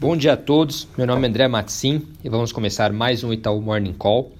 Bom dia a todos, meu nome é André Matsim e vamos começar mais um Itaú Morning Call.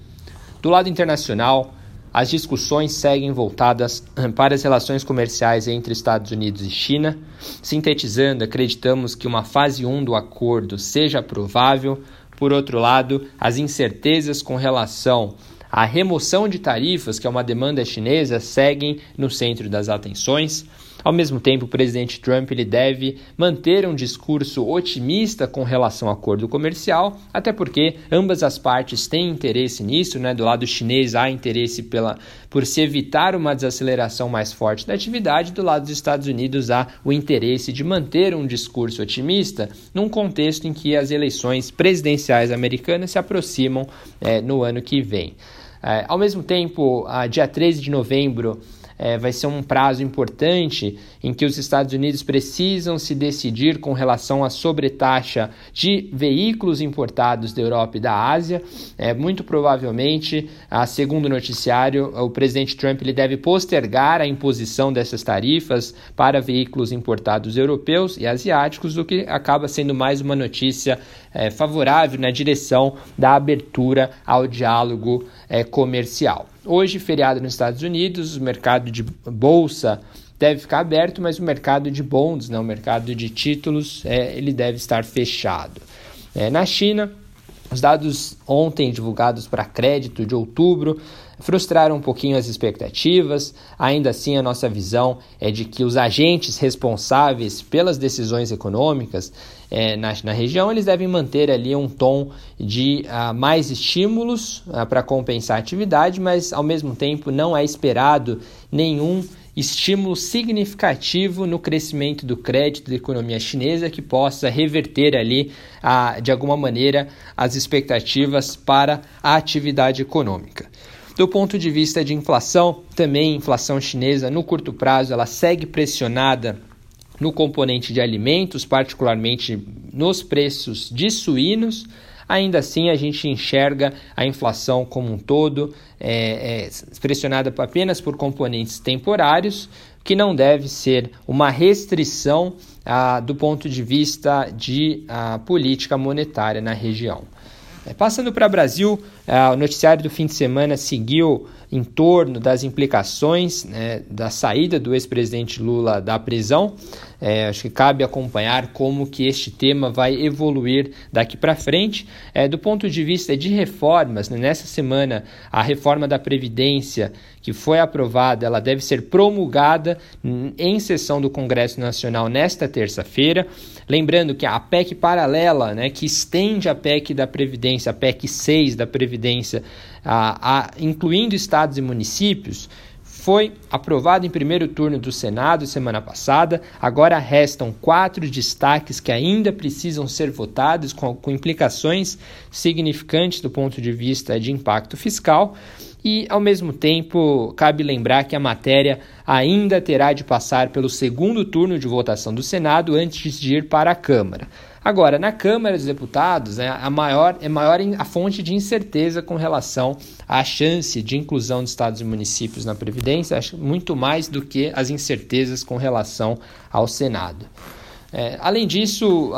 Do lado internacional, as discussões seguem voltadas para as relações comerciais entre Estados Unidos e China. Sintetizando, acreditamos que uma fase 1 do acordo seja provável. Por outro lado, as incertezas com relação à remoção de tarifas, que é uma demanda chinesa, seguem no centro das atenções. Ao mesmo tempo, o presidente Trump ele deve manter um discurso otimista com relação ao acordo comercial, até porque ambas as partes têm interesse nisso, né? Do lado chinês há interesse pela, por se evitar uma desaceleração mais forte da atividade, do lado dos Estados Unidos há o interesse de manter um discurso otimista num contexto em que as eleições presidenciais americanas se aproximam é, no ano que vem. É, ao mesmo tempo, a dia 13 de novembro é, vai ser um prazo importante em que os Estados Unidos precisam se decidir com relação à sobretaxa de veículos importados da Europa e da Ásia. É, muito provavelmente, a segundo o noticiário, o presidente Trump ele deve postergar a imposição dessas tarifas para veículos importados europeus e asiáticos, o que acaba sendo mais uma notícia é, favorável na direção da abertura ao diálogo é, comercial. Hoje, feriado nos Estados Unidos, o mercado de bolsa deve ficar aberto, mas o mercado de bonds, né, o mercado de títulos, é, ele deve estar fechado. É, na China, os dados ontem divulgados para crédito de outubro frustraram um pouquinho as expectativas. Ainda assim, a nossa visão é de que os agentes responsáveis pelas decisões econômicas é, na, na, região eles devem manter ali um tom de uh, mais estímulos uh, para compensar a atividade, mas ao mesmo tempo não é esperado nenhum estímulo significativo no crescimento do crédito da economia chinesa que possa reverter ali, a, de alguma maneira, as expectativas para a atividade econômica. Do ponto de vista de inflação, também inflação chinesa no curto prazo ela segue pressionada no componente de alimentos, particularmente nos preços de suínos. Ainda assim, a gente enxerga a inflação como um todo é, é, pressionada apenas por componentes temporários, que não deve ser uma restrição ah, do ponto de vista de ah, política monetária na região. É, passando para o Brasil, o noticiário do fim de semana seguiu em torno das implicações né, da saída do ex-presidente Lula da prisão. É, acho que cabe acompanhar como que este tema vai evoluir daqui para frente. É, do ponto de vista de reformas, né, nessa semana a reforma da Previdência que foi aprovada, ela deve ser promulgada em sessão do Congresso Nacional nesta terça-feira. Lembrando que a PEC paralela, né, que estende a PEC da Previdência, a PEC 6 da Previdência, a, a, incluindo estados e municípios, foi aprovado em primeiro turno do Senado semana passada. Agora restam quatro destaques que ainda precisam ser votados, com, com implicações significantes do ponto de vista de impacto fiscal. E, ao mesmo tempo, cabe lembrar que a matéria ainda terá de passar pelo segundo turno de votação do Senado antes de ir para a Câmara. Agora, na Câmara dos Deputados, né, a maior, é maior a fonte de incerteza com relação à chance de inclusão de estados e municípios na Previdência, acho muito mais do que as incertezas com relação ao Senado. É, além disso,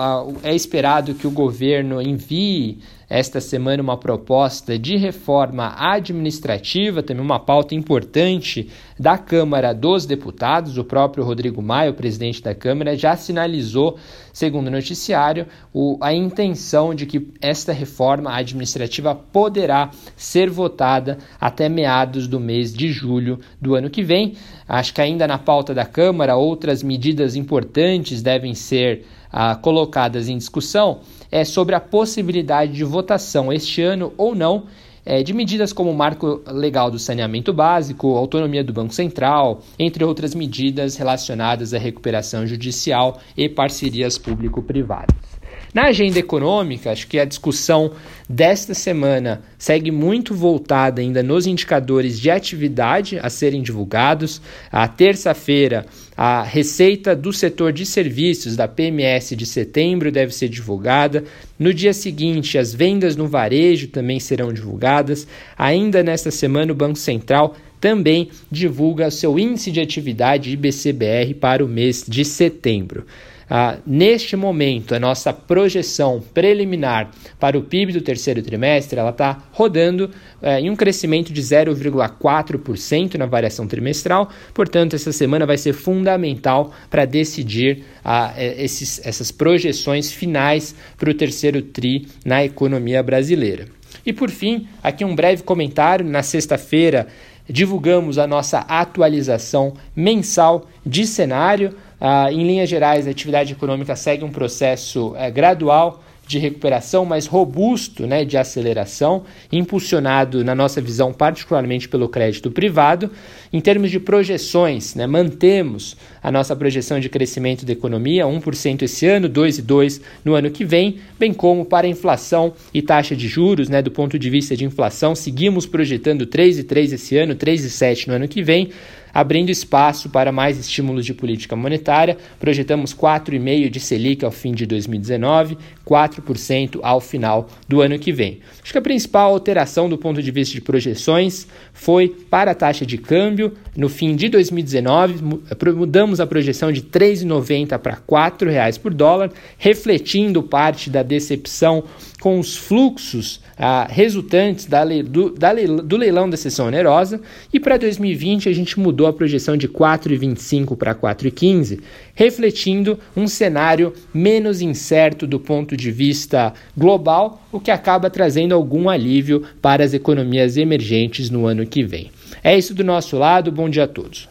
é esperado que o governo envie esta semana uma proposta de reforma administrativa, também uma pauta importante da Câmara dos Deputados. O próprio Rodrigo Maia, o presidente da Câmara, já sinalizou, segundo o noticiário, o, a intenção de que esta reforma administrativa poderá ser votada até meados do mês de julho do ano que vem. Acho que ainda na pauta da Câmara, outras medidas importantes devem ser ah, colocadas em discussão é sobre a possibilidade de votação este ano ou não é, de medidas como o marco legal do saneamento básico, autonomia do Banco Central, entre outras medidas relacionadas à recuperação judicial e parcerias público-privadas. Na agenda econômica, acho que a discussão desta semana segue muito voltada ainda nos indicadores de atividade a serem divulgados. A terça-feira, a receita do setor de serviços da PMS de setembro deve ser divulgada. No dia seguinte, as vendas no varejo também serão divulgadas. Ainda nesta semana, o Banco Central também divulga seu índice de atividade IBCBR para o mês de setembro. Ah, neste momento, a nossa projeção preliminar para o PIB do terceiro trimestre ela está rodando eh, em um crescimento de 0,4% na variação trimestral. Portanto, essa semana vai ser fundamental para decidir ah, esses, essas projeções finais para o terceiro TRI na economia brasileira. E por fim, aqui um breve comentário. Na sexta-feira, divulgamos a nossa atualização mensal de cenário. Ah, em linhas gerais, a atividade econômica segue um processo eh, gradual de recuperação mais robusto, né, de aceleração, impulsionado, na nossa visão, particularmente pelo crédito privado. Em termos de projeções, né, mantemos a nossa projeção de crescimento da economia, 1% esse ano, 2,2% no ano que vem, bem como para inflação e taxa de juros, né, do ponto de vista de inflação, seguimos projetando 3,3% esse ano, 3,7% no ano que vem abrindo espaço para mais estímulos de política monetária. Projetamos 4,5% de Selic ao fim de 2019, 4% ao final do ano que vem. Acho que a principal alteração do ponto de vista de projeções foi para a taxa de câmbio. No fim de 2019, mudamos a projeção de R$ 3,90 para R$ reais por dólar, refletindo parte da decepção com os fluxos ah, resultantes da do, da do leilão da sessão onerosa. E para 2020 a gente mudou a projeção de 4,25 para 4,15, refletindo um cenário menos incerto do ponto de vista global, o que acaba trazendo algum alívio para as economias emergentes no ano que vem. É isso do nosso lado, bom dia a todos.